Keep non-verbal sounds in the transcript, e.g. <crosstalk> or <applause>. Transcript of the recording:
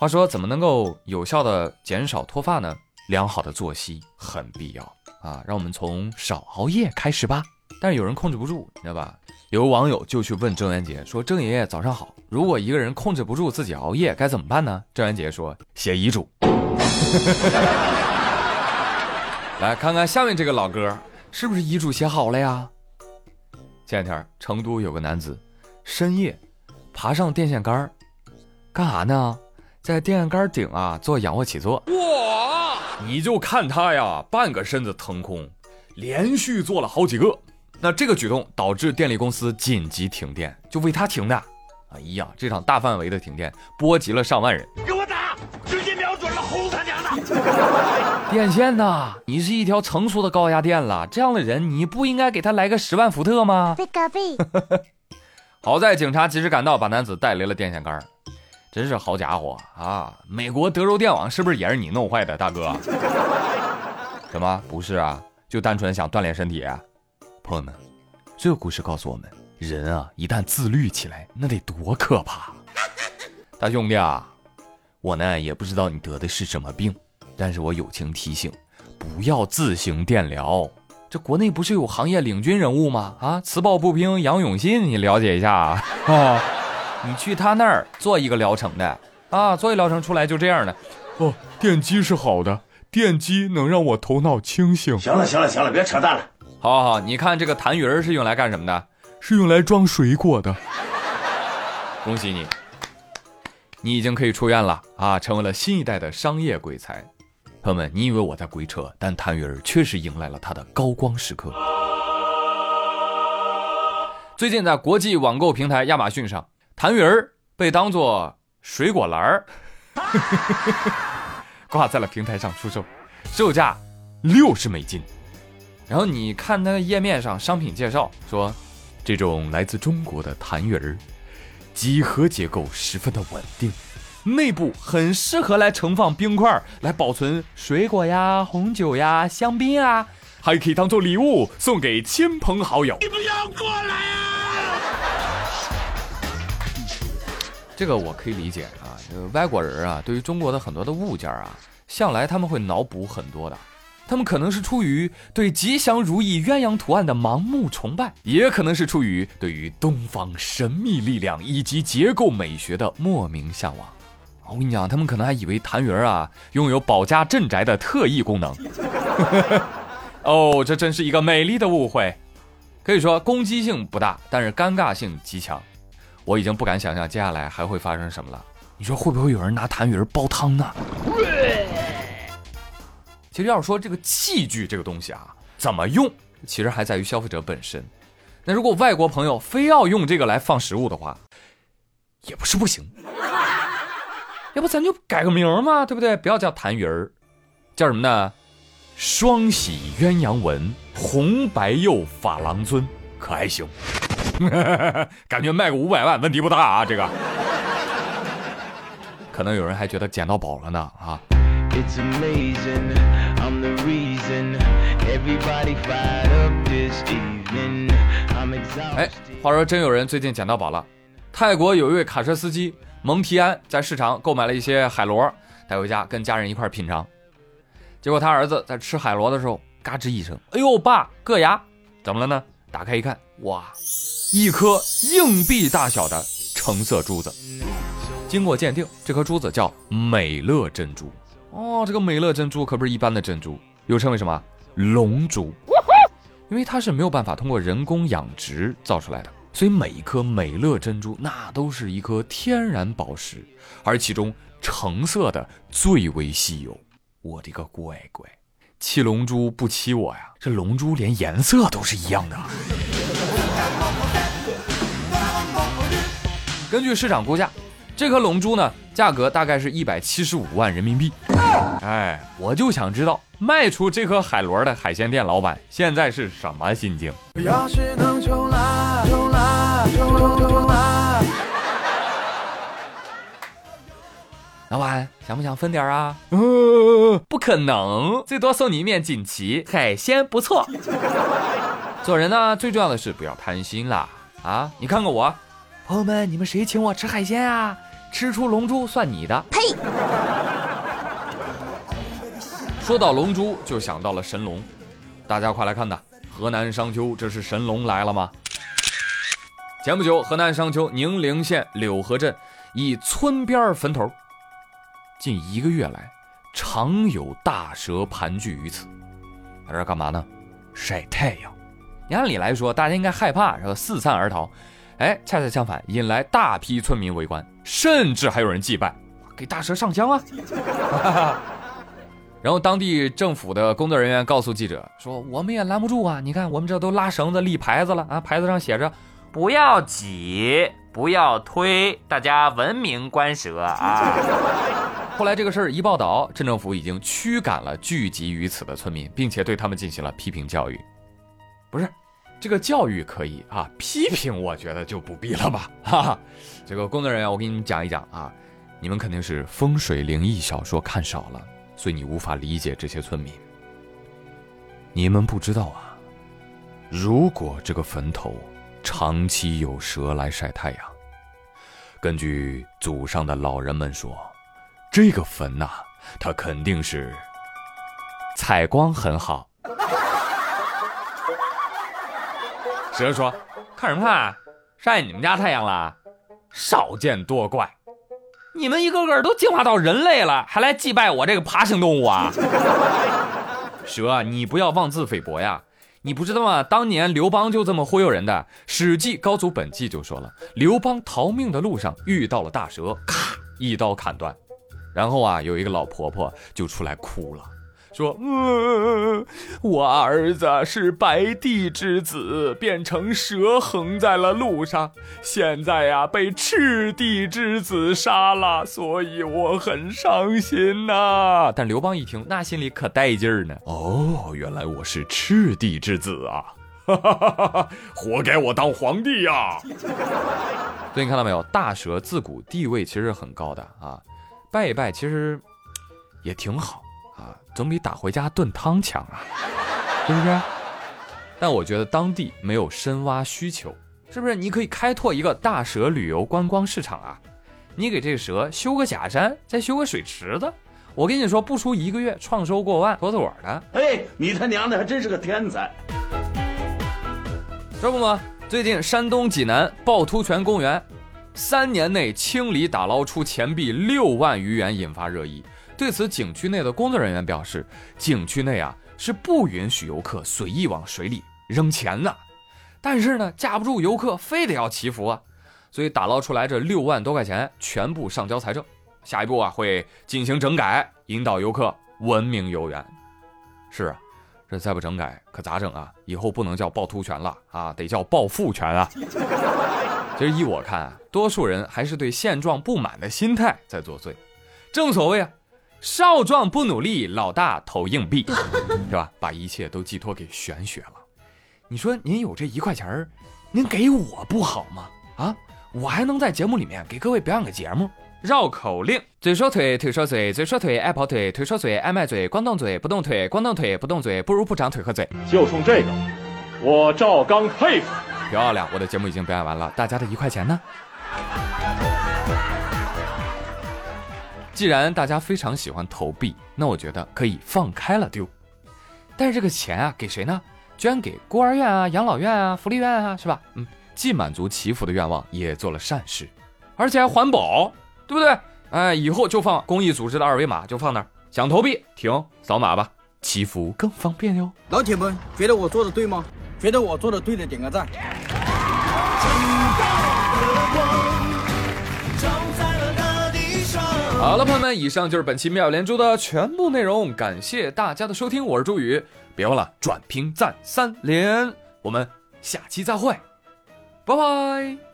话说，怎么能够有效的减少脱发呢？良好的作息很必要啊！让我们从少熬夜开始吧。但是有人控制不住，你知道吧？有网友就去问郑渊洁说：“郑爷爷早上好，如果一个人控制不住自己熬夜，该怎么办呢？”郑渊洁说：“写遗嘱。<laughs> ”来看看下面这个老哥是不是遗嘱写好了呀？前两天成都有个男子深夜爬上电线杆干啥呢？在电线杆顶啊做仰卧起坐。哇！你就看他呀，半个身子腾空，连续做了好几个。那这个举动导致电力公司紧急停电，就为他停的。哎呀，这场大范围的停电波及了上万人。给我打！直接瞄准了，轰他娘的！电线呐，你是一条成熟的高压电了，这样的人你不应该给他来个十万伏特吗？好在警察及时赶到，把男子带离了电线杆。真是好家伙啊！美国德州电网是不是也是你弄坏的，大哥？<laughs> 什么？不是啊，就单纯想锻炼身体。朋友们，这个故事告诉我们，人啊，一旦自律起来，那得多可怕！大兄弟啊，我呢也不知道你得的是什么病，但是我友情提醒，不要自行电疗。这国内不是有行业领军人物吗？啊，磁暴不平杨永信，你了解一下啊。<laughs> 你去他那儿做一个疗程的啊，做一疗程出来就这样的。哦，电击是好的，电击能让我头脑清醒。行了行了行了，别扯淡了。好，好，好，你看这个痰盂是用来干什么的？是用来装水果的。恭喜你，你已经可以出院了啊，成为了新一代的商业鬼才。朋友们，你以为我在鬼扯，但痰盂确实迎来了他的高光时刻。最近在国际网购平台亚马逊上。痰盂儿被当做水果篮儿 <laughs> 挂在了平台上出售，售价六十美金。然后你看它的页面上商品介绍说，这种来自中国的痰盂儿，几何结构十分的稳定，内部很适合来盛放冰块来保存水果呀、红酒呀、香槟啊，还可以当做礼物送给亲朋好友。你不要过来啊！这个我可以理解啊，这个外国人啊，对于中国的很多的物件啊，向来他们会脑补很多的，他们可能是出于对吉祥如意鸳鸯图案的盲目崇拜，也可能是出于对于东方神秘力量以及结构美学的莫名向往。我跟你讲，他们可能还以为痰盂啊拥有保家镇宅的特异功能。<laughs> 哦，这真是一个美丽的误会，可以说攻击性不大，但是尴尬性极强。我已经不敢想象接下来还会发生什么了。你说会不会有人拿痰盂煲汤呢？其实要是说这个器具这个东西啊，怎么用，其实还在于消费者本身。那如果外国朋友非要用这个来放食物的话，也不是不行。<laughs> 要不咱就改个名嘛，对不对？不要叫痰盂儿，叫什么呢？双喜鸳鸯纹红白釉珐琅尊，可还行。<laughs> 感觉卖个五百万问题不大啊，这个。可能有人还觉得捡到宝了呢啊。哎，话说真有人最近捡到宝了。泰国有一位卡车司机蒙提安在市场购买了一些海螺，带回家跟家人一块品尝。结果他儿子在吃海螺的时候，嘎吱一声，哎呦，爸，硌牙，怎么了呢？打开一看，哇！一颗硬币大小的橙色珠子，经过鉴定，这颗珠子叫美乐珍珠。哦，这个美乐珍珠可不是一般的珍珠，又称为什么龙珠？因为它是没有办法通过人工养殖造出来的，所以每一颗美乐珍珠那都是一颗天然宝石，而其中橙色的最为稀有。我的个乖乖，七龙珠不欺我呀！这龙珠连颜色都是一样的。根据市场估价，这颗龙珠呢，价格大概是一百七十五万人民币。哎，我就想知道卖出这颗海螺的海鲜店老板现在是什么心情。老板想不想分点啊？不可能，最多送你一面锦旗。海鲜不错。<laughs> 做人呢，最重要的是不要贪心啦。啊，你看看我。朋友们，你们谁请我吃海鲜啊？吃出龙珠算你的。呸！说到龙珠，就想到了神龙，大家快来看呐！河南商丘，这是神龙来了吗？前不久，河南商丘宁陵县柳河镇一村边坟头，近一个月来，常有大蛇盘踞于此，在这干嘛呢？晒太阳。你按理来说，大家应该害怕，然后四散而逃。哎，恰恰相反，引来大批村民围观，甚至还有人祭拜，给大蛇上香啊！<laughs> 然后当地政府的工作人员告诉记者说：“我们也拦不住啊！你看，我们这都拉绳子立牌子了啊，牌子上写着‘不要挤，不要推，大家文明观蛇啊’。”后来这个事儿一报道，镇政府已经驱赶了聚集于此的村民，并且对他们进行了批评教育。不是，这个教育可以啊，批评我觉得就不必了吧？哈哈，这个工作人员，我给你们讲一讲啊，你们肯定是风水灵异小说看少了。所以你无法理解这些村民。你们不知道啊，如果这个坟头长期有蛇来晒太阳，根据祖上的老人们说，这个坟呐，它肯定是采光很好。蛇说：“看什么看？晒你们家太阳了？少见多怪。”你们一个个都进化到人类了，还来祭拜我这个爬行动物啊？蛇，你不要妄自菲薄呀！你不知道吗？当年刘邦就这么忽悠人的。《史记·高祖本纪》就说了，刘邦逃命的路上遇到了大蛇，咔一刀砍断，然后啊，有一个老婆婆就出来哭了。说，嗯，我儿子是白帝之子，变成蛇横在了路上，现在呀被赤帝之子杀了，所以我很伤心呐。但刘邦一听，那心里可带劲儿呢。哦，原来我是赤帝之子啊，哈哈哈哈活该我当皇帝呀。所以你看到没有，大蛇自古地位其实很高的啊，拜一拜其实也挺好。啊，总比打回家炖汤强啊，是不是？但我觉得当地没有深挖需求，是不是？你可以开拓一个大蛇旅游观光市场啊！你给这个蛇修个假山，再修个水池子，我跟你说，不出一个月，创收过万，妥妥的。哎，你他娘的还真是个天才！这不吗？最近山东济南趵突泉公园，三年内清理打捞出钱币六万余元，引发热议。对此，景区内的工作人员表示，景区内啊是不允许游客随意往水里扔钱的，但是呢，架不住游客非得要祈福啊，所以打捞出来这六万多块钱全部上交财政，下一步啊会进行整改，引导游客文明游园。是啊，这再不整改可咋整啊？以后不能叫趵突泉了啊，得叫暴富泉啊！其实依我看，多数人还是对现状不满的心态在作祟，正所谓啊。少壮不努力，老大投硬币，<laughs> 是吧？把一切都寄托给玄学了。你说您有这一块钱儿，您给我不好吗？啊，我还能在节目里面给各位表演个节目，绕口令：嘴说腿，腿说嘴，嘴说腿爱跑腿，腿说嘴爱卖嘴，光动嘴不动腿，光动腿不动嘴，不如不长腿和嘴。就冲这个，我赵刚佩服。漂亮，我的节目已经表演完了，大家的一块钱呢？既然大家非常喜欢投币，那我觉得可以放开了丢。但是这个钱啊，给谁呢？捐给孤儿院啊、养老院啊、福利院啊，是吧？嗯，既满足祈福的愿望，也做了善事，而且还环保，对不对？哎，以后就放公益组织的二维码，就放那儿。想投币，停，扫码吧，祈福更方便哟。老铁们，觉得我做的对吗？觉得我做的对的，点个赞。好了，朋友们，以上就是本期妙连珠的全部内容，感谢大家的收听，我是朱宇，别忘了转评赞三连，我们下期再会，拜拜。